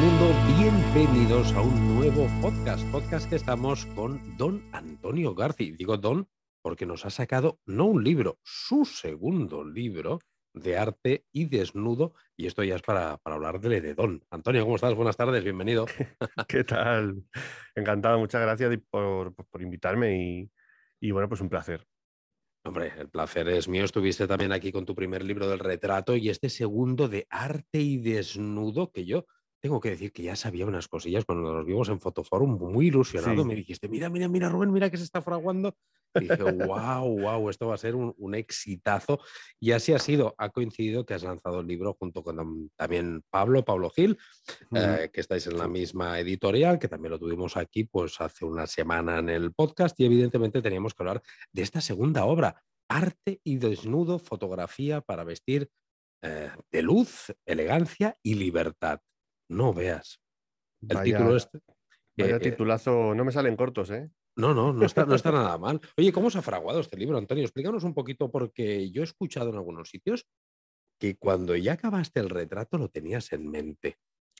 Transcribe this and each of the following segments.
mundo, bienvenidos a un nuevo podcast, podcast que estamos con don Antonio García. Digo don porque nos ha sacado no un libro, su segundo libro de arte y desnudo, y esto ya es para, para hablar de Don. Antonio, ¿cómo estás? Buenas tardes, bienvenido. ¿Qué tal? Encantado, muchas gracias por, por invitarme y, y bueno, pues un placer. Hombre, el placer es mío. Estuviste también aquí con tu primer libro del retrato y este segundo de arte y desnudo que yo tengo que decir que ya sabía unas cosillas cuando nos vimos en Fotoforum, muy ilusionado. Me dijiste, mira, mira, mira, Rubén, mira que se está fraguando. Y dije, wow, wow, esto va a ser un, exitazo. Y así ha sido. Ha coincidido que has lanzado el libro junto con también Pablo, Pablo Gil, eh, que estáis en la misma editorial, que también lo tuvimos aquí pues hace una semana en el podcast. Y evidentemente teníamos que hablar de esta segunda obra, Arte y Desnudo, fotografía para vestir eh, de luz, elegancia y libertad no veas. El título este. Vaya eh, titulazo, no me salen cortos, ¿eh? No, no, no está, no está nada mal. Oye, ¿cómo se ha fraguado este libro, Antonio? Explícanos un poquito, porque yo he escuchado en algunos sitios que cuando ya acabaste el retrato lo tenías en mente.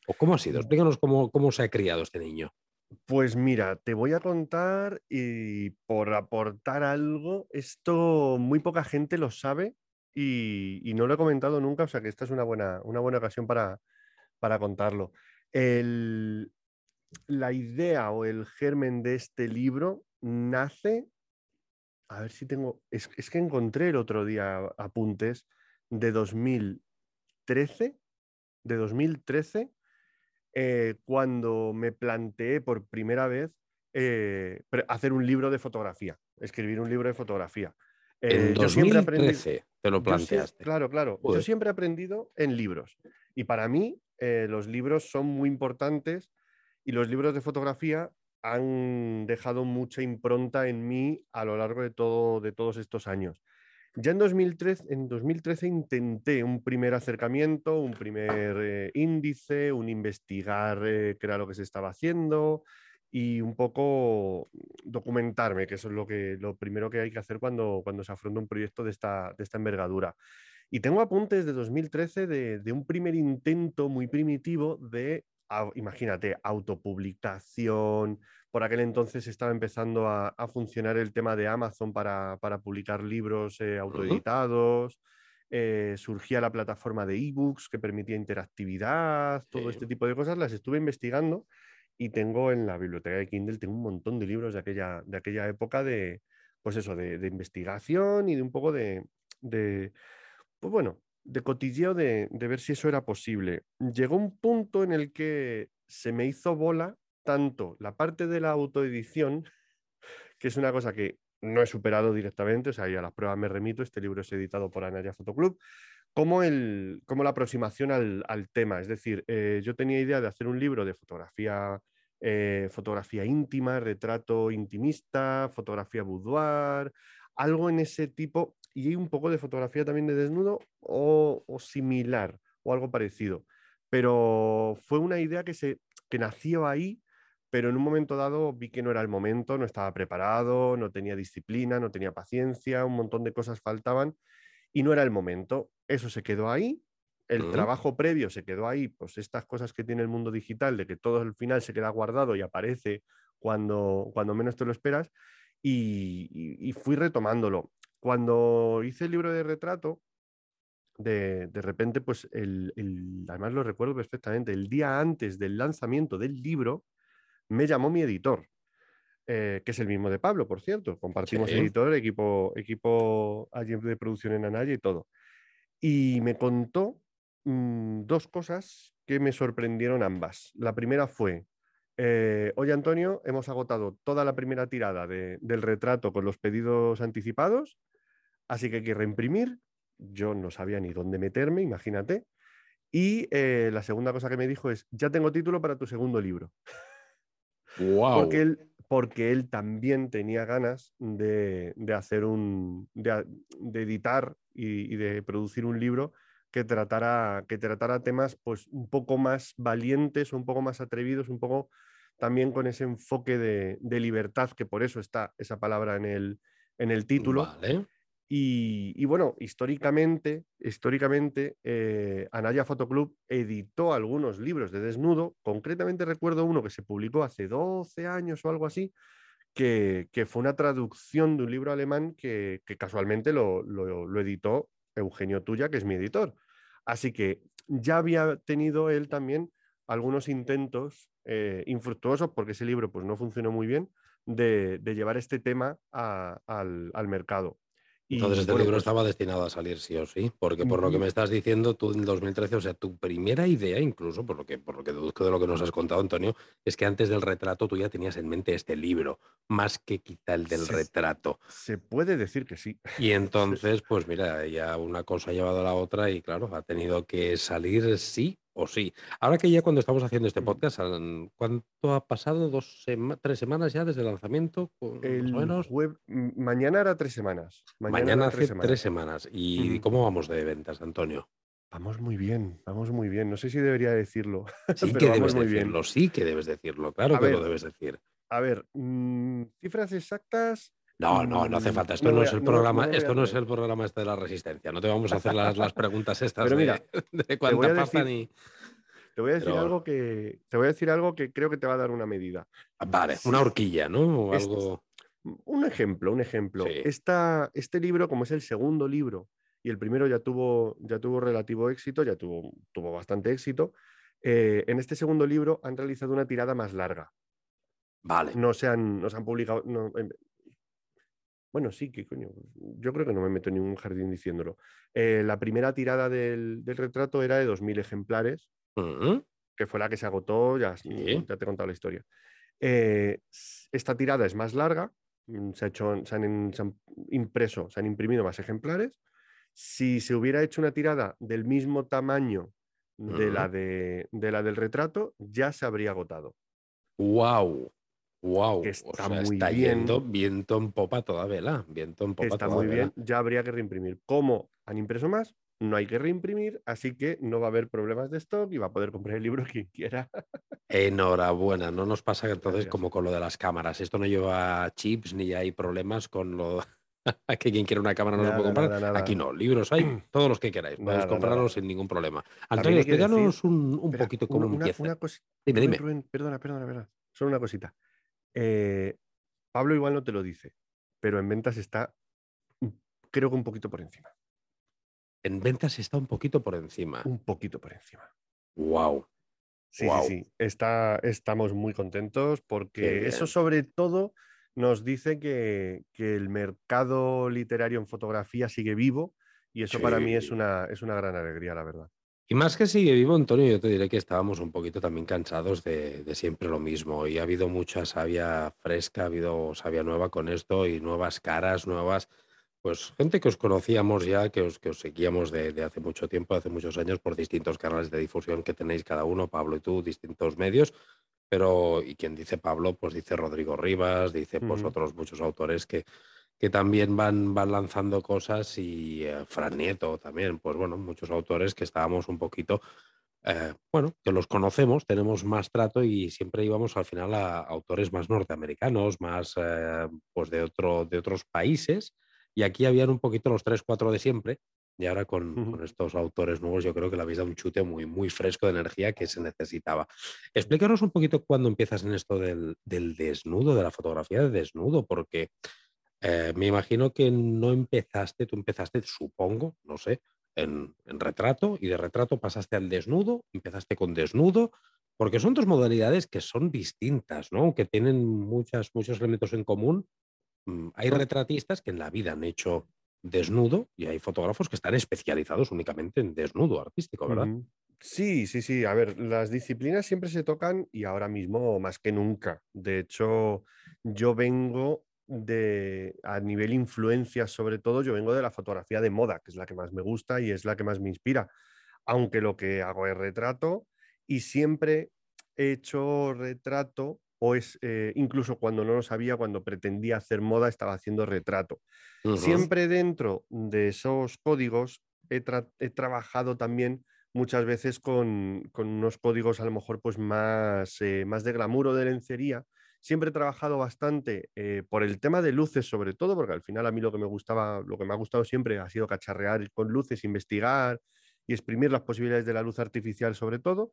¿O cómo ha sido? Mm. Explícanos cómo, cómo se ha criado este niño. Pues mira, te voy a contar y por aportar algo, esto muy poca gente lo sabe y, y, no lo he comentado nunca, o sea que esta es una buena, una buena ocasión para, para contarlo. la idea o el germen de este libro nace, a ver si tengo, es, que encontré el otro día apuntes de 2013, de 2013, eh, cuando me planteé por primera vez eh, hacer un libro de fotografía, escribir un libro de fotografía. en 2013 eh, te lo planteaste. claro, claro. Yo siempre he aprendido en libros. Y para mí, eh, los libros son muy importantes y los libros de fotografía han dejado mucha impronta en mí a lo largo de, todo, de todos estos años. Ya en 2013, en 2013 intenté un primer acercamiento, un primer eh, índice, un investigar eh, qué era lo que se estaba haciendo y un poco documentarme, que eso es lo, que, lo primero que hay que hacer cuando, cuando se afronta un proyecto de esta, de esta envergadura. Y tengo apuntes de 2013 de, un primer intento muy primitivo de, imagínate, autopublicación. Por aquel entonces estaba empezando a, funcionar el tema de Amazon para, publicar libros eh, autoeditados. Eh, surgía la plataforma de ebooks que permitía interactividad, todo este tipo de cosas. Las estuve investigando y tengo en la biblioteca de Kindle tengo un montón de libros de aquella, de aquella época de, pues eso, de, investigación y de un poco de, pues bueno, de cotilleo de, ver si eso era posible. Llegó un punto en el que se me hizo bola tanto la parte de la autoedición, que es una cosa que no he superado directamente, o sea, a las pruebas me remito, este libro es editado por Anaya Fotoclub, como, el, como la aproximación al, tema. Es decir, eh, yo tenía idea de hacer un libro de fotografía, eh, fotografía íntima, retrato intimista, fotografía boudoir, algo en ese tipo, y un poco de fotografía también de desnudo o, similar o algo parecido. Pero fue una idea que, se, que nació ahí, pero en un momento dado vi que no era el momento, no estaba preparado, no tenía disciplina, no tenía paciencia, un montón de cosas faltaban y no era el momento. Eso se quedó ahí, el trabajo previo se quedó ahí, pues estas cosas que tiene el mundo digital, de que todo al final se queda guardado y aparece cuando, cuando menos te lo esperas, y fui retomándolo cuando hice el libro de retrato, de, repente, pues el, además lo recuerdo perfectamente, el día antes del lanzamiento del libro, me llamó mi editor, eh, que es el mismo de Pablo, por cierto. Compartimos editor, equipo, equipo de producción en Anaya y todo. Y me contó mm, dos cosas que me sorprendieron ambas. La primera fue, eh, oye Antonio, hemos agotado toda la primera tirada del retrato con los pedidos anticipados Así que hay que reimprimir. Yo no sabía ni dónde meterme, imagínate. Y eh, la segunda cosa que me dijo es, ya tengo título para tu segundo libro. Wow. Porque él, porque él también tenía ganas de, hacer un, de, editar y, de producir un libro que tratara, que tratara temas pues un poco más valientes, un poco más atrevidos, un poco también con ese enfoque de, libertad, que por eso está esa palabra en el, en el título. Vale. Y, bueno, históricamente, históricamente eh, Anaya Fotoclub editó algunos libros de desnudo. Concretamente recuerdo uno que se publicó hace 12 años o algo así, que, fue una traducción de un libro alemán que, casualmente lo, editó Eugenio Tuya, que es mi editor. Así que ya había tenido él también algunos intentos eh, infructuosos, porque ese libro pues, no funcionó muy bien, de, llevar este tema al mercado. Entonces este libro pues estaba destinado a salir sí o sí, porque por lo que me estás diciendo, tú en 2013, o sea, tu primera idea, incluso por lo que por lo que deduzco de lo que nos has contado, Antonio, es que antes del retrato tú ya tenías en mente este libro, más que quizá el del retrato. Se puede decir que sí. Y entonces, pues mira, ya una cosa ha llevado a la otra y claro, ha tenido que salir sí o sí. Ahora que ya cuando estamos haciendo este podcast, ¿cuánto ha pasado? ¿Dos tres semanas ya desde el lanzamiento? El mañana era tres semanas. Mañana, hace tres semanas. ¿Y cómo vamos de ventas, Antonio? Vamos muy bien, vamos muy bien. No sé si debería decirlo. Sí que debes decirlo, sí que debes decirlo, claro que lo debes decir. A ver, mm, cifras exactas. No, no, no hace falta. Esto no, es el programa, esto no es el programa este de la resistencia. No te vamos a hacer las, las preguntas estas de, de cuánta pasa ni. Te voy a decir algo que. Te voy a decir algo que creo que te va a dar una medida. Ah, vale, una horquilla, ¿no? O algo. Un ejemplo, un ejemplo. este libro, como es el segundo libro, y el primero ya tuvo, ya tuvo relativo éxito, ya tuvo, tuvo bastante éxito. Eh, en este segundo libro han realizado una tirada más larga. Vale. No se han, no han publicado. Em, bueno, sí, que coño. Yo creo que no me meto en ningún jardín diciéndolo. Eh, la primera tirada del, retrato era de 2.000 ejemplares, que fue la que se agotó, ya, ya te he contado la historia. Eh, esta tirada es más larga, mm, se, ha hecho, se, han, impreso, se han imprimido más ejemplares. Si se hubiera hecho una tirada del mismo tamaño de, la, de, de la del retrato, ya se habría agotado. ¡Wow! Wow, está muy bien. yendo viento en popa toda vela, viento en popa está muy bien, ya habría que reimprimir. ¿Cómo han impreso más? No hay que reimprimir, así que no va a haber problemas de stock y va a poder comprar el libro quien quiera. Enhorabuena, no nos pasa entonces como con lo de las cámaras. Esto no lleva chips ni hay problemas con lo que quien quiere una cámara no lo puede comprar. Aquí no, libros hay, todos los que queráis, podéis comprarlos sin ningún problema. Antonio, explícanos un, poquito cómo empieza. dime, dime. perdona, perdona, perdona. Solo una cosita. Eh, Pablo igual no te lo dice, pero en ventas está, creo que un poquito por encima. En ventas está un poquito por encima. Un poquito por encima. Wow. Sí, sí, sí. Está, estamos muy contentos porque eso sobre todo nos dice que, el mercado literario en fotografía sigue vivo y eso para mí es una, es una gran alegría, la verdad. Y más que sigue vivo, Antonio, yo te diré que estábamos un poquito también cansados de, siempre lo mismo. Y ha habido mucha savia fresca, ha habido savia nueva con esto y nuevas caras, nuevas, pues gente que os conocíamos ya, que os, que os seguíamos de, hace mucho tiempo, hace muchos años, por distintos canales de difusión que tenéis cada uno, Pablo y tú, distintos medios. Pero, y quien dice Pablo, pues dice Rodrigo Rivas, dice pues otros muchos autores que, que también van, van lanzando cosas y eh, Fran Nieto también, pues bueno, muchos autores que estábamos un poquito, eh, bueno, que los conocemos, tenemos más trato y siempre íbamos al final a autores más norteamericanos, más eh, pues de, otro, de otros países y aquí habían un poquito los tres, cuatro de siempre. Y ahora con, estos autores nuevos yo creo que le habéis dado un chute muy, muy fresco de energía que se necesitaba. Explícanos un poquito cuándo empiezas en esto del, del desnudo, de la fotografía de desnudo, porque eh, me imagino que no empezaste, tú empezaste, supongo, no sé, en, retrato y de retrato pasaste al desnudo, empezaste con desnudo, porque son dos modalidades que son distintas, ¿no? Que tienen muchas, muchos elementos en común. Mm, hay retratistas que en la vida han hecho desnudo y hay fotógrafos que están especializados únicamente en desnudo artístico, ¿verdad? Sí, sí, sí. A ver, las disciplinas siempre se tocan y ahora mismo más que nunca. De hecho, yo vengo de, a nivel influencia, sobre todo, yo vengo de la fotografía de moda, que es la que más me gusta y es la que más me inspira. Aunque lo que hago es retrato y siempre he hecho retrato, o es eh, incluso cuando no lo sabía, cuando pretendía hacer moda, estaba haciendo retrato. Siempre dentro de esos códigos he, trabajado también muchas veces con, unos códigos a lo mejor pues más, eh, más de glamour o de lencería Siempre he trabajado bastante eh, por el tema de luces, sobre todo, porque al final a mí lo que me gustaba, lo que me ha gustado siempre ha sido cacharrear con luces, investigar y exprimir las posibilidades de la luz artificial, sobre todo.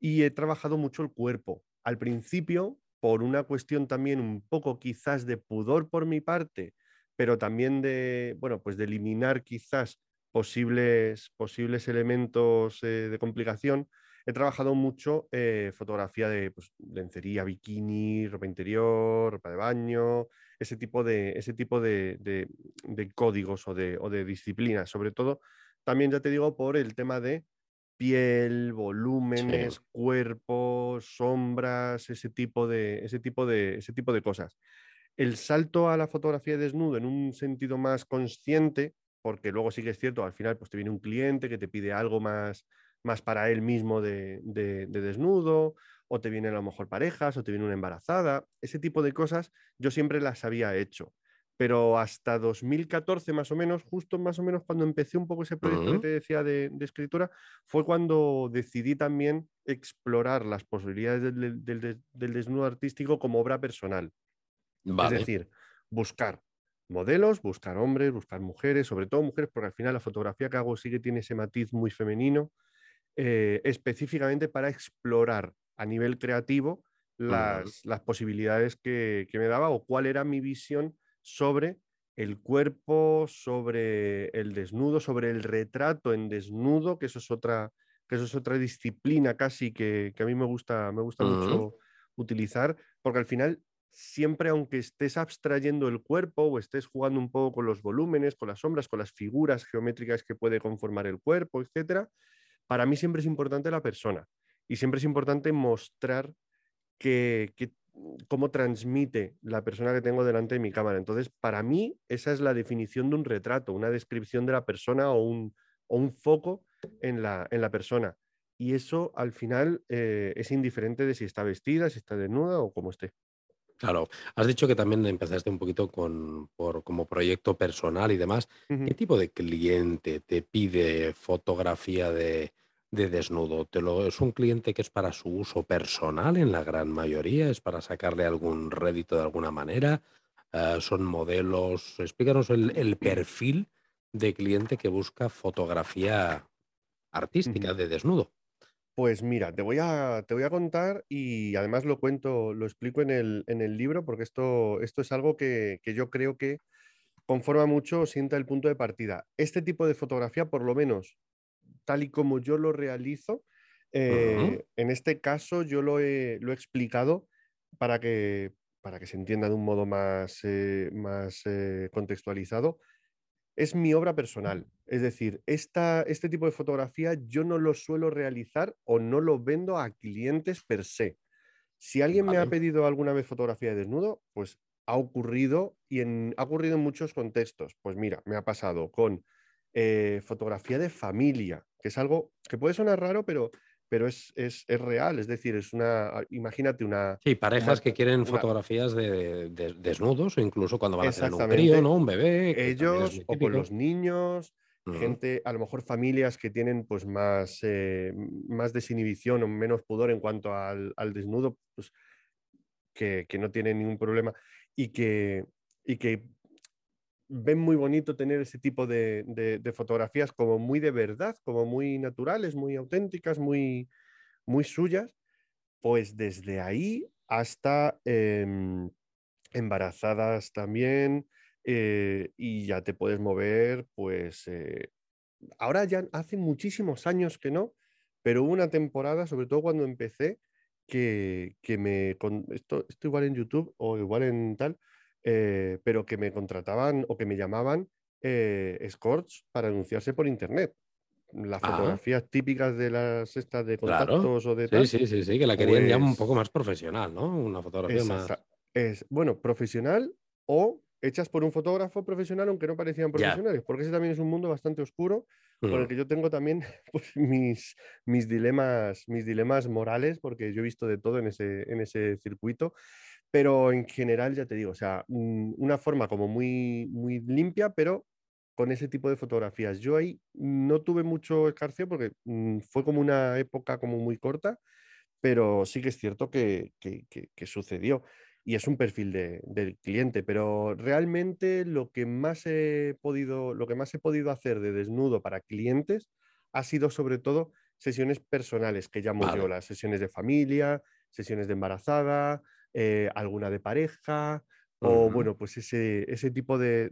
Y he trabajado mucho el cuerpo. Al principio, por una cuestión también un poco quizás de pudor por mi parte, pero también de, bueno, pues de eliminar quizás posibles, posibles elementos eh, de complicación, he trabajado mucho eh, fotografía de pues, lencería, bikini, ropa interior, ropa de baño, ese tipo de, ese tipo de, códigos o de, o de disciplinas. Sobre todo, también ya te digo, por el tema de piel, volúmenes, cuerpos, sombras, ese tipo de, ese tipo de, ese tipo de cosas. El salto a la fotografía de desnudo en un sentido más consciente, porque luego sí que es cierto, al final pues te viene un cliente que te pide algo más, más para él mismo de, desnudo, o te vienen a lo mejor parejas, o te viene una embarazada, ese tipo de cosas yo siempre las había hecho. Pero hasta 2014 más o menos, justo más o menos cuando empecé un poco ese proyecto que te decía de, escritura, fue cuando decidí también explorar las posibilidades del, desnudo artístico como obra personal. Es decir, buscar modelos, buscar hombres, buscar mujeres, sobre todo mujeres, porque al final la fotografía que hago sí que tiene ese matiz muy femenino, eh, específicamente para explorar a nivel creativo las, posibilidades que, me daba o cuál era mi visión sobre el cuerpo, sobre el desnudo, sobre el retrato en desnudo, que eso es otra, que eso es otra disciplina casi que, a mí me gusta, me gusta mucho utilizar, porque al final siempre aunque estés abstrayendo el cuerpo o estés jugando un poco con los volúmenes, con las sombras, con las figuras geométricas que puede conformar el cuerpo, etcétera, para mí siempre es importante la persona y siempre es importante mostrar que, cómo transmite la persona que tengo delante de mi cámara. Entonces, para mí, esa es la definición de un retrato, una descripción de la persona o un, foco en la, en la, persona. Y eso al final eh, es indiferente de si está vestida, si está desnuda o cómo esté. Claro, has dicho que también empezaste un poquito con, por, como proyecto personal y demás. ¿Qué tipo de cliente te pide fotografía de, desnudo? ¿Te lo, ¿Es un cliente que es para su uso personal en la gran mayoría? ¿Es para sacarle algún rédito de alguna manera? Ah, ¿Son modelos? Explícanos el, perfil de cliente que busca fotografía artística de desnudo. Pues mira, te voy a, te voy a contar y además lo cuento, lo explico en el, libro porque esto, esto es algo que, yo creo que conforma mucho, sienta el punto de partida. Este tipo de fotografía, por lo menos tal y como yo lo realizo, eh, en este caso yo lo he, explicado para que, para que se entienda de un modo más, eh, más eh, contextualizado es mi obra personal. Es decir, esta, este tipo de fotografía yo no lo suelo realizar o no lo vendo a clientes per se. Si alguien me ha pedido alguna vez fotografía de desnudo, pues ha ocurrido y en, ha ocurrido en muchos contextos. Pues mira, me ha pasado con eh, fotografía de familia, que es algo que puede sonar raro, pero pero es, es, es, real, es decir, es una, ah, imagínate una... Sí, parejas que quieren fotografías de, desnudos o incluso cuando van a tener un crío, ¿no? Un bebé. Ellos o con los niños, gente, a lo mejor familias que tienen pues más, eh, más desinhibición o menos pudor en cuanto al, al desnudo, pues que, que, no tienen ningún problema y que, y que ven muy bonito tener ese tipo de, fotografías como muy de verdad, como muy naturales, muy auténticas, muy, muy suyas, pues desde ahí hasta em, embarazadas también eh, y ya te puedes mover, pues eh, ahora ya hace muchísimos años que no, pero una temporada, sobre todo cuando empecé, que, que me... esto, esto igual en YouTube o igual en tal, eh, pero que me contrataban o que me llamaban eh, escorts para anunciarse por internet. Las ah. fotografías típicas de las estas de contactos o de sí, Sí, sí, sí, que la querían ya un pues poco más profesional, ¿no? Una fotografía más. Es, bueno, profesional o hechas por un fotógrafo profesional, aunque no parecían profesionales, porque ese también es un mundo bastante oscuro, con el mm. que yo tengo también pues, mis, mis, dilemas, mis dilemas morales, porque yo he visto de todo en ese, en ese circuito. Pero en general, ya te digo, o sea, mm, una forma como muy, muy limpia, pero con ese tipo de fotografías. Yo ahí no tuve mucho escarceo porque mm, fue como una época como muy corta, pero sí que es cierto que, que, sucedió. y es un perfil del cliente, pero realmente lo que más he podido, lo que más he podido hacer de desnudo para clientes ha sido sobre todo sesiones personales, que llamo yo las sesiones de familia, sesiones de embarazada, eh, alguna de pareja, o bueno, pues ese, ese tipo de,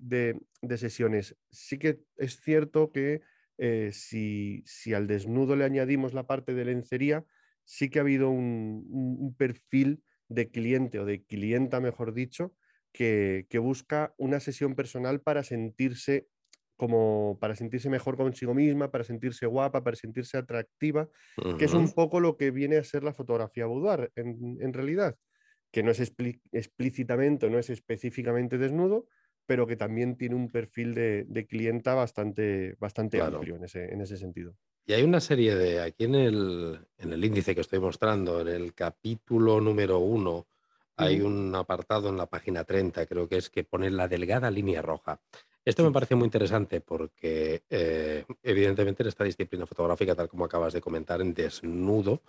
sesiones. Sí que es cierto que eh, si, si, al desnudo le añadimos la parte de lencería, sí que ha habido un, perfil de cliente o de clienta, mejor dicho, que, que, busca una sesión personal para sentirse como para sentirse mejor consigo misma, para sentirse guapa, para sentirse atractiva, que es un poco lo que viene a ser la fotografía boudoir en, en realidad que no es explícitamente, no es específicamente desnudo, pero que también tiene un perfil de, clienta bastante, bastante amplio en ese, en ese sentido. Y hay una serie de, aquí en el, en el índice que estoy mostrando, en el capítulo número uno, hay un apartado en la página 30, creo que es que pone la delgada línea roja. Esto me parece muy interesante porque, eh, evidentemente, en esta disciplina fotográfica, tal como acabas de comentar, en desnudo,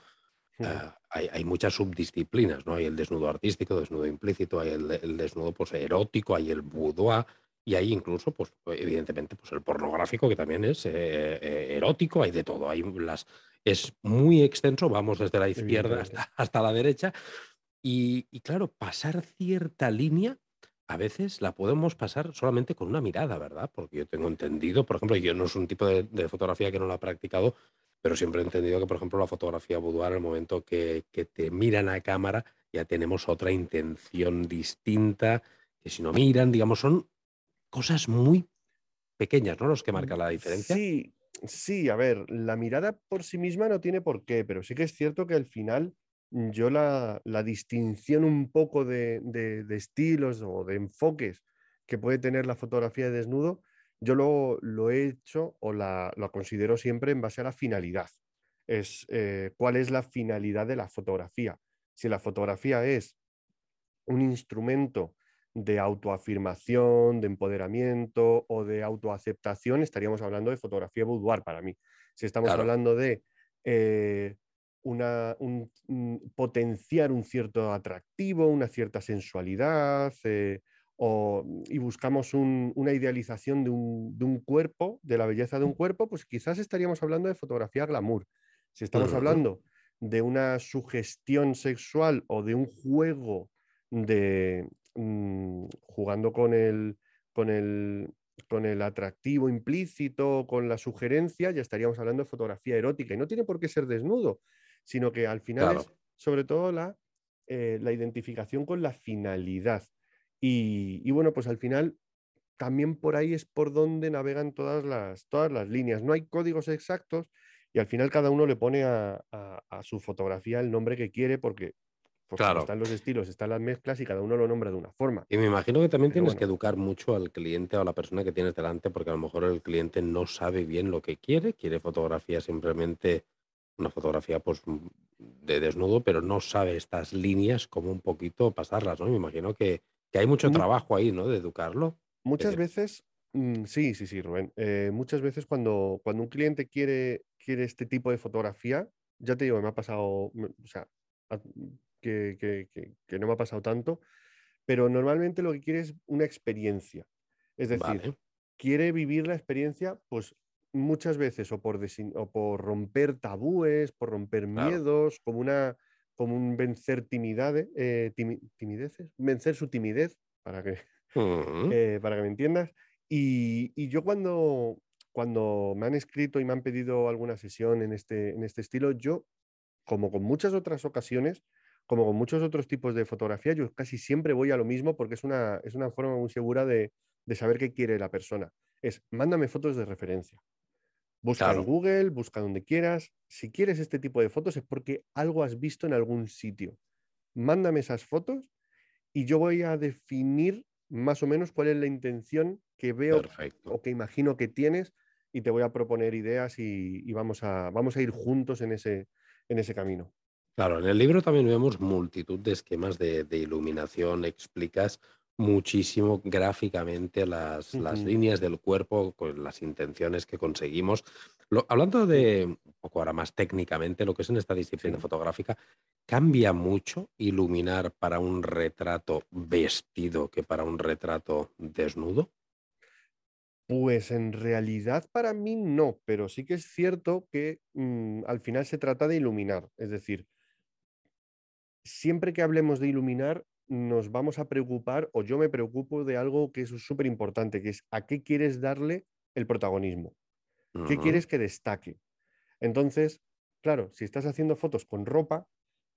Ah, hay, muchas subdisciplinas, ¿no? Hay el desnudo artístico, desnudo implícito, hay el, desnudo pues, erótico, hay el boudoir y hay incluso, pues, evidentemente, pues, el pornográfico que también es eh, eh, erótico, hay de todo. Hay las, es muy extenso, vamos desde la izquierda hasta, hasta la derecha. Y, claro, pasar cierta línea a veces la podemos pasar solamente con una mirada, ¿verdad? Porque yo tengo entendido, por ejemplo, yo no es un tipo de, de, fotografía que no la he practicado, pero siempre he entendido que, por ejemplo, la fotografía boudoir, el momento que, te miran a cámara, ya tenemos otra intención distinta, que si no miran, digamos, son cosas muy pequeñas, ¿no? Los que marcan la diferencia. Sí, sí, a ver, la mirada por sí misma no tiene por qué, pero sí que es cierto que al final yo la, distinción un poco de, estilos o de enfoques que puede tener la fotografía de desnudo yo lo, he hecho o la, lo considero siempre en base a la finalidad. Es eh, cuál es la finalidad de la fotografía. Si la fotografía es un instrumento de autoafirmación, de empoderamiento o de autoaceptación, estaríamos hablando de fotografía boudoir para mí. Si estamos hablando de eh, una, un, potenciar un cierto atractivo, una cierta sensualidad, eh, y buscamos una idealización de un, cuerpo, de la belleza de un cuerpo, pues quizás estaríamos hablando de fotografía glamour. Si estamos hablando de una sugestión sexual o de un juego de mm, jugando con el, con el, con el atractivo implícito, con la sugerencia, ya estaríamos hablando de fotografía erótica. Y no tiene por qué ser desnudo, sino que al final es sobre todo la, eh, la identificación con la finalidad. Y, bueno, pues al final también por ahí es por donde navegan todas las, todas las líneas. No hay códigos exactos y al final cada uno le pone a, su fotografía el nombre que quiere porque pues, están los estilos, están las mezclas y cada uno lo nombra de una forma. Y me imagino que también tienes que educar mucho al cliente o a la persona que tienes delante porque a lo mejor el cliente no sabe bien lo que quiere, quiere fotografía simplemente una fotografía pues de desnudo, pero no sabe estas líneas cómo un poquito pasarlas, ¿no? Me imagino que que hay mucho trabajo ahí, ¿no? De educarlo. Muchas veces, mm, sí, sí, sí, Rubén. Eh, muchas veces cuando, cuando un cliente quiere, quiere este tipo de fotografía, ya te digo, me ha pasado, o sea, que, no me ha pasado tanto, pero normalmente lo que quiere es una experiencia. Es decir, quiere vivir la experiencia, pues muchas veces o por, o por romper tabúes, por romper miedos, como una como un vencer eh, timideces, vencer su timidez, para que, eh, para que me entiendas. Y, yo cuando, cuando me han escrito y me han pedido alguna sesión en este, en este estilo, yo, como con muchas otras ocasiones, como con muchos otros tipos de fotografía, yo casi siempre voy a lo mismo porque es una, es una forma muy segura de, de saber qué quiere la persona. Es, mándame fotos de referencia. Busca en Google, busca donde quieras. Si quieres este tipo de fotos es porque algo has visto en algún sitio. Mándame esas fotos y yo voy a definir más o menos cuál es la intención que veo o que imagino que tienes y te voy a proponer ideas y, vamos, a, vamos a ir juntos en ese, en ese camino. Claro, en el libro también vemos multitud de esquemas de, de iluminación, explicas muchísimo gráficamente las, las líneas del cuerpo, con las intenciones que conseguimos. Lo- hablando de un poco ahora más técnicamente, lo que es en esta disciplina Sí. fotográfica, ¿cambia mucho iluminar para un retrato vestido que para un retrato desnudo? Pues en realidad para mí no, pero sí que es cierto que mm, al final se trata de iluminar. Es decir, siempre que hablemos de iluminar, nos vamos a preocupar, o yo me preocupo de algo que es súper importante, que es a qué quieres darle el protagonismo, qué quieres que destaque. Entonces, claro, si estás haciendo fotos con ropa,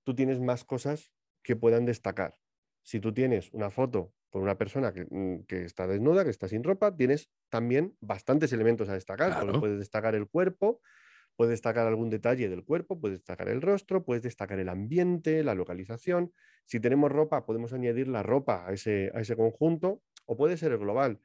tú tienes más cosas que puedan destacar. Si tú tienes una foto con una persona que, mm, que está desnuda, que está sin ropa, tienes también bastantes elementos a destacar, Claro, puedes destacar el cuerpo, puedes destacar algún detalle del cuerpo, puedes destacar el rostro, puedes destacar el ambiente, la localización. Si tenemos ropa, podemos añadir la ropa a ese, a ese conjunto, o puede ser el global.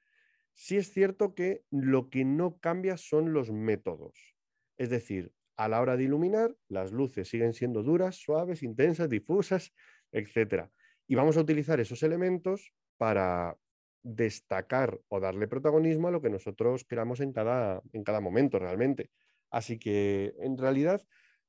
Sí es cierto que lo que no cambia son los métodos. Es decir, a la hora de iluminar, las luces siguen siendo duras, suaves, intensas, difusas, etcétera. Y vamos a utilizar esos elementos para destacar o darle protagonismo a lo que nosotros queramos en cada, en cada momento realmente. Así que en realidad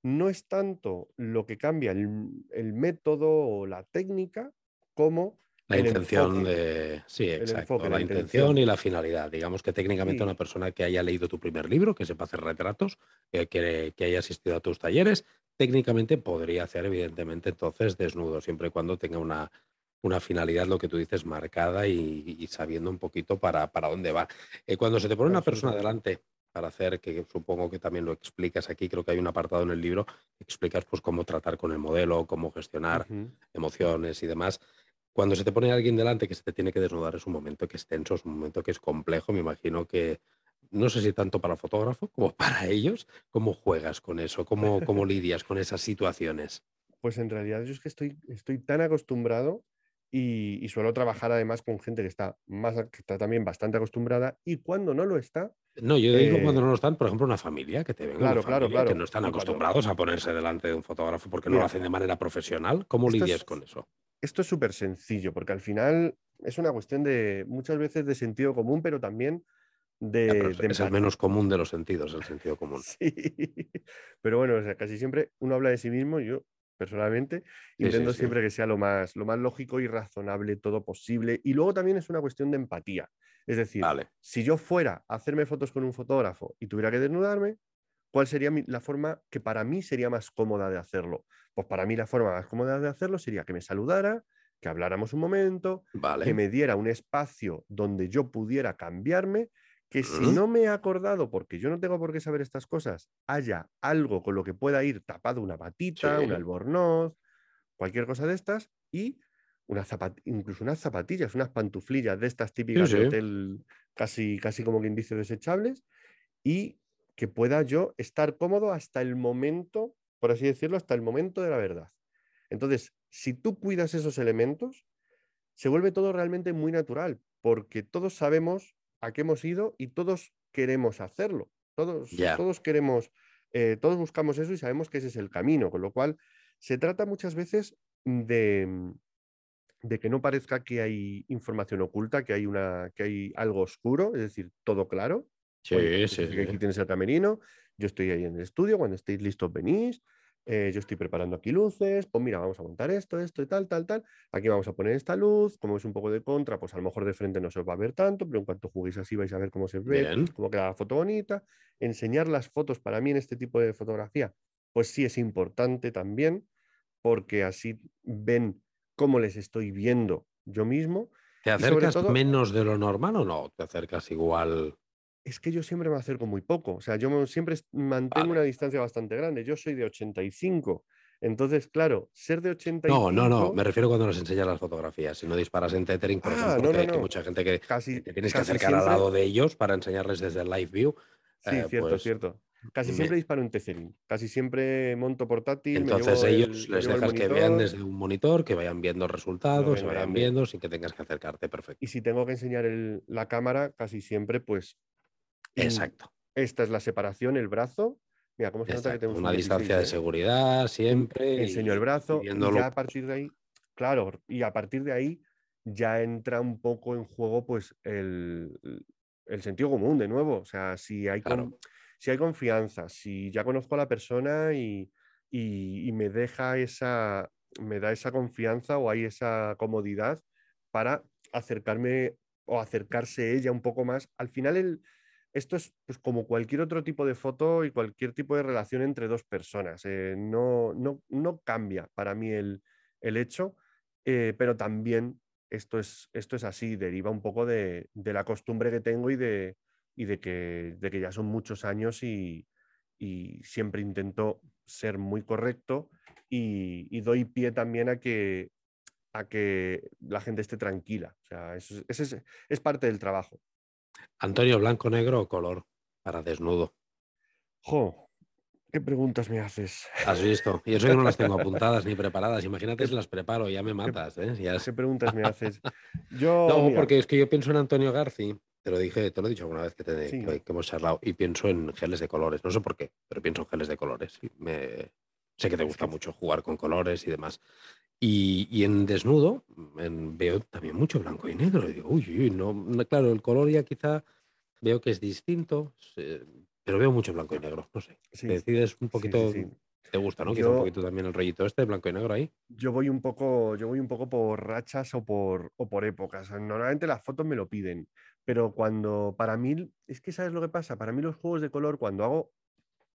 no es tanto lo que cambia el, el método o la técnica como la el intención enfoque, de... Sí, exacto, enfoque, la la intención intención. y la finalidad. Digamos que técnicamente una persona que haya leído tu primer libro, que sepa hacer retratos, que, que- que haya asistido a tus talleres, técnicamente podría hacer, evidentemente, entonces desnudo, siempre y cuando tenga una, una finalidad, lo que tú dices, marcada y, y sabiendo un poquito para, para dónde va. Eh, cuando se te pone una persona delante para hacer, que supongo que también lo explicas aquí, creo que hay un apartado en el libro, que explicas pues cómo tratar con el modelo, cómo gestionar Ujú. emociones y demás. Cuando se te pone alguien delante que se te tiene que desnudar es un momento que es tenso, es un momento que es complejo. Me imagino que no sé si tanto para fotógrafo como para ellos. ¿Cómo juegas con eso? ¿Cómo, cómo lidias con esas situaciones? Pues en realidad yo es que estoy, estoy tan acostumbrado y, y suelo trabajar además con gente que está, más, que está también bastante acostumbrada y cuando no lo está, No, yo digo cuando eh, no lo están, por ejemplo, una familia, que te venga una claro, claro, familia que no están cuando, acostumbrados a ponerse delante de un fotógrafo porque no lo hacen de manera profesional. ¿Cómo lidias es, con eso? esto es súper sencillo porque al final es una cuestión de muchas veces de sentido común, pero también Ya, pero de, es de es el menos común de los sentidos, el sentido común. Sí, pero bueno, o sea, casi siempre uno habla de sí mismo, yo personalmente Sí, intento sí. siempre que sea lo más, lo más lógico y razonable todo posible. Y luego también es una cuestión de empatía. Es decir, Vale. si yo fuera a hacerme fotos con un fotógrafo y tuviera que desnudarme, ¿cuál sería mi- la forma que para mí sería más cómoda de hacerlo? Pues para mí la forma más cómoda de hacerlo sería que me saludara, que habláramos un momento, que me diera un espacio donde yo pudiera cambiarme que si Mm, no me he acordado, porque yo no tengo por qué saber estas cosas, haya algo con lo que pueda ir tapado una patita, un albornoz, cualquier cosa de estas, y una zapat- incluso unas zapatillas, unas pantuflillas de estas sí, típicas de sí. hotel, casi, casi como quien dice desechables, y que pueda yo estar cómodo hasta el momento, por así decirlo, hasta el momento de la verdad. Entonces, si tú cuidas esos elementos, se vuelve todo realmente muy natural, porque todos sabemos a qué hemos ido y todos queremos hacerlo. Todos, todos queremos, eh, todos buscamos eso y sabemos que ese es el camino, con lo cual se trata muchas veces de, de que no parezca que hay información oculta, que hay, una, que hay algo oscuro, es decir, todo claro. Oye, Sí, pues sí, aquí sí. tienes el camerino, yo estoy ahí en el estudio, cuando estéis listos venís, eh, yo estoy preparando aquí luces, pues mira, vamos a montar esto, esto y tal, tal, tal. Aquí vamos a poner esta luz, como es un poco de contra, pues a lo mejor de frente no se os va a ver tanto, pero en cuanto juguéis así vais a ver cómo se ve, Bien. cómo queda la foto bonita. Enseñar las fotos para mí en este tipo de fotografía, pues sí es importante también, porque así ven cómo les estoy viendo yo mismo ¿Te acercas todo menos de lo normal o no? ¿Te acercas igual? es que yo siempre me acerco muy poco, o sea, yo siempre mantengo Vale. una distancia bastante grande, yo soy de 85, entonces, claro, ser de No, no, no. Me 85, refiero cuando nos enseñas las fotografías. Si no disparas en tethering, por ah, ejemplo, no, hay mucha gente que, te tienes que acercar al lado de ellos para enseñarles desde el live view. sí, eh, cierto, pues cierto, casi me- siempre disparo en Tethering, casi siempre monto portátil, me entonces llevo ellos el, me les el dejas que vean desde un monitor, que vayan viendo resultados, se vayan viendo sin que tengas que acercarte. y Perfecto. si tengo que enseñar el- la cámara, casi siempre, pues Exacto, esta es la separación, el brazo. Mira, cómo se nota que exacto. tenemos un Una 16, distancia de ¿eh? seguridad siempre enseño el y, y brazo y ya a partir de ahí, claro, y a partir de ahí ya entra un poco en juego pues el, el sentido común de nuevo. O sea, si hay, si hay confianza, si ya conozco a la persona y, y, me deja esa, me da esa confianza o hay esa comodidad para acercarme o acercarse ella un poco más. Al final el, esto es pues, como cualquier otro tipo de foto y cualquier tipo de relación entre dos personas. Eh, no, no, no, cambia para mí el, el hecho, eh, pero también esto es, esto es así, deriva un poco de, de la costumbre que tengo y de, y de, que, de que ya son muchos años y, y siempre intento ser muy correcto y, y, doy pie también a que, a que la gente esté tranquila. O sea, eso, es, es, parte del trabajo. Antonio, blanco, negro o color para desnudo. Jo, ¿Qué preguntas me haces? Has visto. Y eso que no las tengo apuntadas ni preparadas. Imagínate si las preparo, ya me matas. ¿eh? ¿Qué preguntas me haces? Yo, no, porque es que yo pienso en Antonio Garci. Te lo dije, te lo he dicho alguna vez que, que, hemos charlado. Y pienso en geles de colores. No sé por qué, pero pienso en geles de colores. Me, sé que te gusta mucho jugar con colores y demás. Y, y en desnudo en, veo también mucho blanco y negro. Y digo, uy, uy no, claro, el color ya quizá veo que es distinto. Pero veo mucho blanco y negro, no sé. Sí, decides un poquito. te gusta, ¿no? Quizá un poquito también el rollito este, blanco y negro ahí. Yo voy un poco, yo voy un poco por rachas o por, o por épocas. Normalmente las fotos me lo piden. Pero cuando para mí, es que sabes lo que pasa, para mí los juegos de color, cuando hago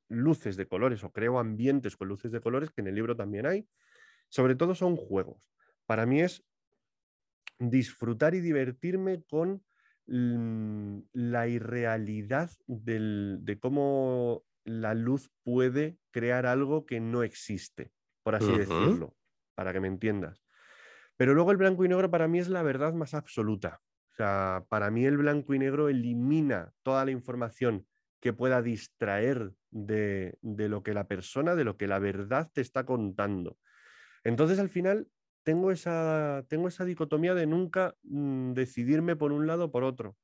luces de colores o creo ambientes con luces de colores, que en el libro también hay, sobre todo son juegos. Para mí es disfrutar y divertirme con la irrealidad de cómo la luz puede crear algo que no existe, por así decirlo, para que me entiendas. Pero luego el blanco y negro para mí es la verdad más absoluta. Sea, para mí el blanco y negro elimina toda la información que pueda distraer de, de lo que la persona, de lo que la verdad te está contando. Entonces al final tengo esa, tengo esa dicotomía de nunca mm, decidirme por un lado o por otro.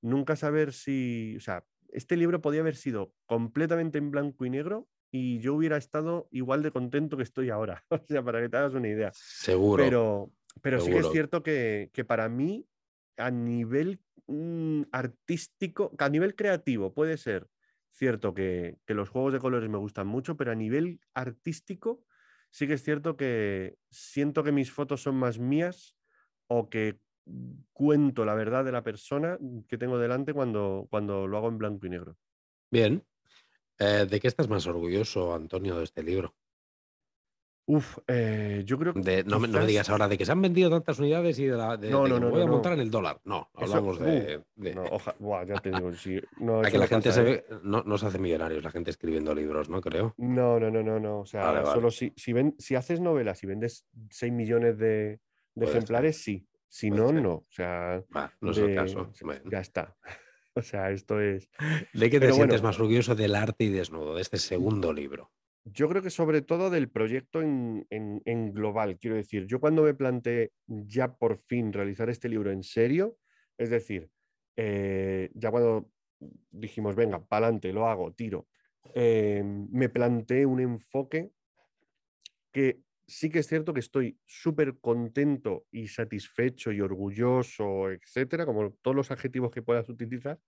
Nunca saber si, o sea, este libro podía haber sido completamente en blanco y negro y yo hubiera estado igual de contento que estoy ahora. o sea, para que te hagas una idea. Seguro. Pero, pero sí que es cierto que, para mí, a nivel mm, artístico, a nivel creativo, puede ser cierto que, que los juegos de colores me gustan mucho, pero a nivel artístico sí que es cierto que siento que mis fotos son más mías o que cuento la verdad de la persona que tengo delante cuando, cuando lo hago en blanco y negro. Bien. Eh, ¿De qué estás más orgulloso, Antonio, de este libro? Uf, eh, yo creo que. no, me digas ahora de que se han vendido tantas unidades y de, la, de, no, no, no, voy a montar en el dólar. No, hablamos de. Uh, ya te digo, sí, a que la gente se ve, no, se hace millonarios, la gente escribiendo libros, ¿no? Creo. No, no, no, no, no. O sea, solo si, si, ven, si haces novelas y vendes 6 millones de, ejemplares, sí. Si no, no. O sea, no es el caso. Ya está. O sea, esto es. ¿De qué te sientes más orgulloso del arte y desnudo, de este segundo libro? Yo creo que sobre todo del proyecto en, global, quiero decir, yo cuando me planteé ya por fin realizar este libro en serio, es decir, eh, ya cuando dijimos, venga, para adelante, lo hago, tiro, eh, me planteé un enfoque que sí que es cierto que estoy súper contento y satisfecho y orgulloso, etcétera, como todos los adjetivos que puedas utilizar,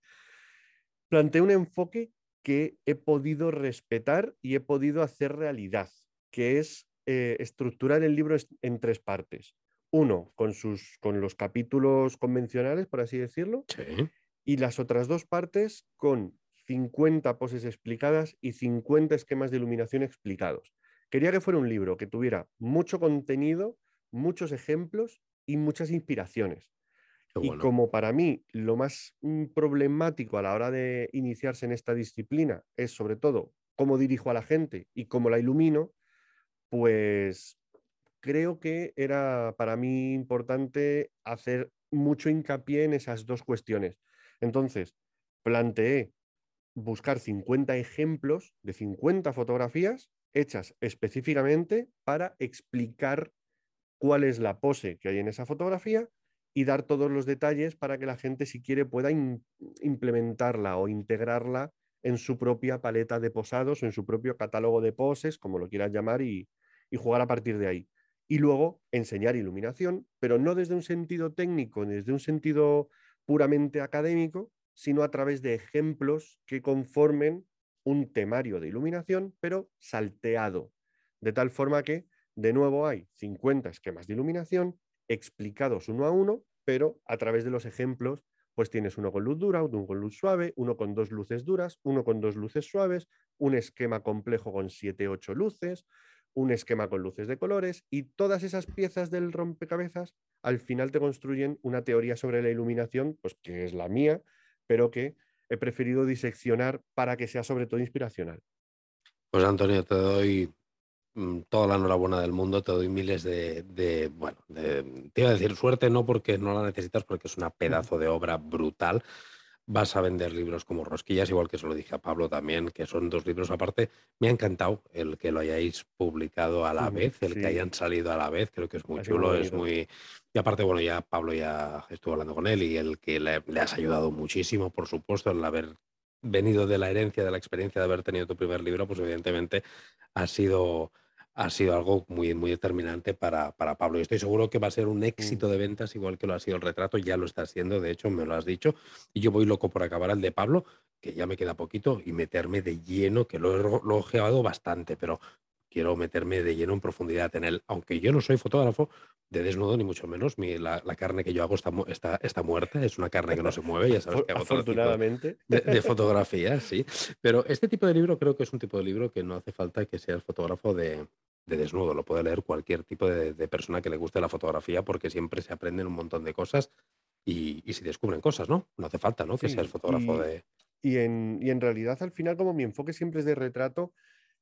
planteé un enfoque que he podido respetar y he podido hacer realidad, que es eh, estructurar el libro en tres partes. Uno, con, sus, con los capítulos convencionales, por así decirlo, y las otras dos partes con 50 poses explicadas y 50 esquemas de iluminación explicados. Quería que fuera un libro que tuviera mucho contenido, muchos ejemplos y muchas inspiraciones. Y como para mí lo más mm, problemático a la hora de iniciarse en esta disciplina es sobre todo cómo dirijo a la gente y cómo la ilumino, pues creo que era para mí importante hacer mucho hincapié en esas dos cuestiones. Entonces, planteé buscar 50 ejemplos de 50 fotografías hechas específicamente para explicar cuál es la pose que hay en esa fotografía y dar todos los detalles para que la gente, si quiere, pueda implementarla o integrarla en su propia paleta de posados o en su propio catálogo de poses, como lo quieras llamar, y, jugar a partir de ahí. y luego enseñar iluminación, pero no desde un sentido técnico, desde un sentido puramente académico, sino a través de ejemplos que conformen un temario de iluminación, pero salteado, de tal forma que, de nuevo, hay 50 esquemas de iluminación explicados uno a uno, pero a través de los ejemplos, pues tienes uno con luz dura, uno con luz suave, uno con dos luces duras, uno con dos luces suaves, un esquema complejo con 7, 8 luces, un esquema con luces de colores y todas esas piezas del rompecabezas al final te construyen una teoría sobre la iluminación, pues que es la mía, pero que he preferido diseccionar para que sea sobre todo inspiracional. Pues Antonio, te doy toda la enhorabuena del mundo, te doy miles de, bueno, te iba a decir suerte, no porque no la necesitas, porque es una pedazo de obra brutal. Vas a vender libros como rosquillas, igual que se lo dije a Pablo también, que son dos libros aparte. Me ha encantado el que lo hayáis publicado a la vez, el que hayan salido a la vez, creo que es muy chulo, es muy... Y aparte, bueno, ya Pablo ya estuvo hablando con él y el que le, le has ayudado muchísimo, por supuesto, el haber venido de la herencia, de la experiencia de haber tenido tu primer libro, pues evidentemente ha sido ha sido algo muy, muy determinante para, para, Pablo. Y estoy seguro que va a ser un mm. éxito de ventas, igual que lo ha sido el retrato, ya lo está haciendo, de hecho, me lo has dicho. Y yo voy loco por acabar el de Pablo, que ya me queda poquito, y meterme de lleno, que lo he, lo bastante, pero quiero meterme de lleno en profundidad en él. Aunque yo no soy fotógrafo de desnudo, ni mucho menos, mi, la, carne que yo hago está, está, está, muerta, es una carne que no se mueve, ya sabes que hago Afortunadamente. de, de, fotografía, sí. Pero este tipo de libro creo que es un tipo de libro que no hace falta que seas fotógrafo de, de desnudo, lo puede leer cualquier tipo de, persona que le guste la fotografía porque siempre se aprenden un montón de cosas y, y se descubren cosas, ¿no? No hace falta, ¿no? que seas fotógrafo de... Y en, y en, realidad al final como mi enfoque siempre es de retrato,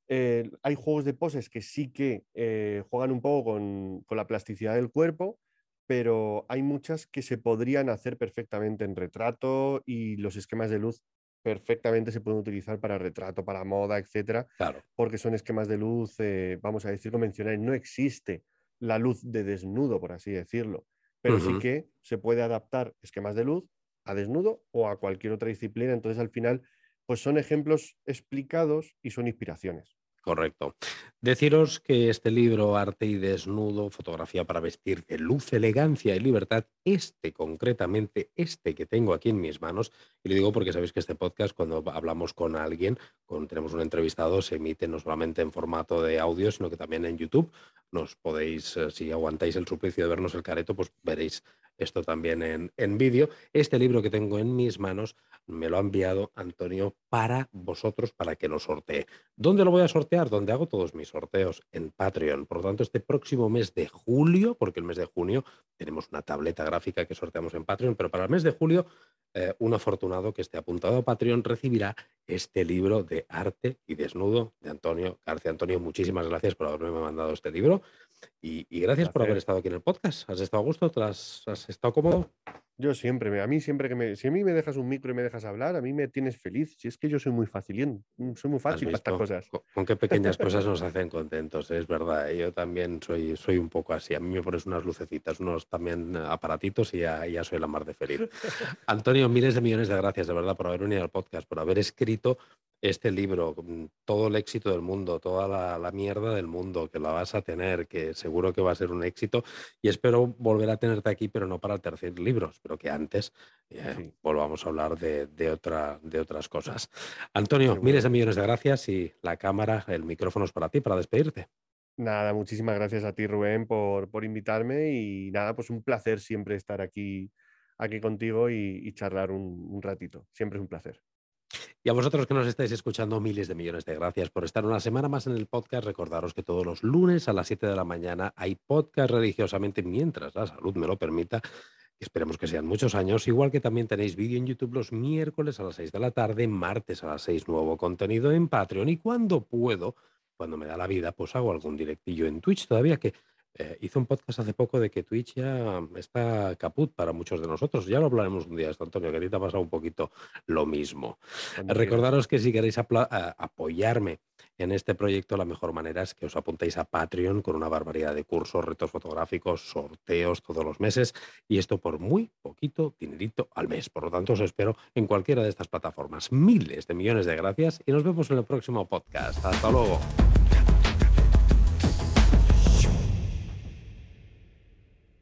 eh, hay juegos de poses que sí que eh, juegan un poco con, con la plasticidad del cuerpo, pero hay muchas que se podrían hacer perfectamente en retrato y los esquemas de luz perfectamente se pueden utilizar para retrato, para moda, etcétera, claro. porque son esquemas de luz, eh, vamos a decir, convencionales. No existe la luz de desnudo, por así decirlo, pero sí que se puede adaptar esquemas de luz a desnudo o a cualquier otra disciplina. Entonces, al final, pues son ejemplos explicados y son inspiraciones. Correcto. Deciros que este libro, Arte y Desnudo, fotografía para vestir de luz, elegancia y libertad, este concretamente, este que tengo aquí en mis manos, y lo digo porque sabéis que este podcast, cuando hablamos con alguien, cuando tenemos un entrevistado, se emite no solamente en formato de audio, sino que también en YouTube. Nos podéis, eh, si aguantáis el suplicio de vernos el careto, pues veréis esto también en, en vídeo. Este libro que tengo en mis manos me lo ha enviado Antonio para vosotros, para que lo sortee. ¿Dónde lo voy a sortear? Donde hago todos mis sorteos, en Patreon. Por lo tanto, este próximo mes de julio, porque el mes de junio tenemos una tableta gráfica que sorteamos en Patreon, pero para el mes de julio, eh, un afortunado que esté apuntado a Patreon recibirá este libro de arte y desnudo de Antonio García. Antonio, muchísimas gracias por haberme mandado este libro. Y, gracias por haber estado aquí en el podcast. ¿Has estado a gusto? has, has estado cómodo? Yo siempre, a mí siempre que me, si a mí me dejas un micro y me dejas hablar, a mí me tienes feliz. Si es que yo soy muy fácil, mm, soy muy fácil para estas cosas. Con, qué pequeñas cosas nos hacen contentos, es verdad. Yo también soy, soy un poco así. A mí me pones unas lucecitas, unos también aparatitos y ya, ya soy la mar de feliz. Antonio, miles de millones de gracias de verdad por haber venido al podcast, por haber escrito este libro, todo el éxito del mundo, toda la, mierda del mundo, que la vas a tener, que seguro que va a ser un éxito. Y espero volver a tenerte aquí, pero no para el tercer libro, espero que antes eh, volvamos a hablar de, otra, de otras cosas. Antonio, miles de millones de gracias y la cámara, el micrófono es para ti, para despedirte. Nada, muchísimas gracias a ti, Rubén, por, por invitarme y nada, pues un placer siempre estar aquí, aquí contigo y, charlar un ratito. Siempre es un placer. Y a vosotros que nos estáis escuchando, miles de millones de gracias por estar una semana más en el podcast. Recordaros que todos los lunes a las 7 de la mañana hay podcast religiosamente mientras la salud me lo permita. Esperemos que sean muchos años, igual que también tenéis vídeo en YouTube los miércoles a las 6 de la tarde, martes a las 6 nuevo contenido en Patreon y cuando puedo, cuando me da la vida, pues hago algún directillo en Twitch todavía que eh, hizo un podcast hace poco de que Twitch ya está caput para muchos de nosotros. Ya lo hablaremos un día, esto, Antonio, que a ti te ha pasado un poquito lo mismo. Recordaros que si queréis apoyarme en este proyecto, la mejor manera es que os apuntéis a Patreon con una barbaridad de cursos, retos fotográficos, sorteos todos los meses y esto por muy poquito dinerito al mes. Por lo tanto, os espero en cualquiera de estas plataformas. Miles de millones de gracias y nos vemos en el próximo podcast. Hasta luego.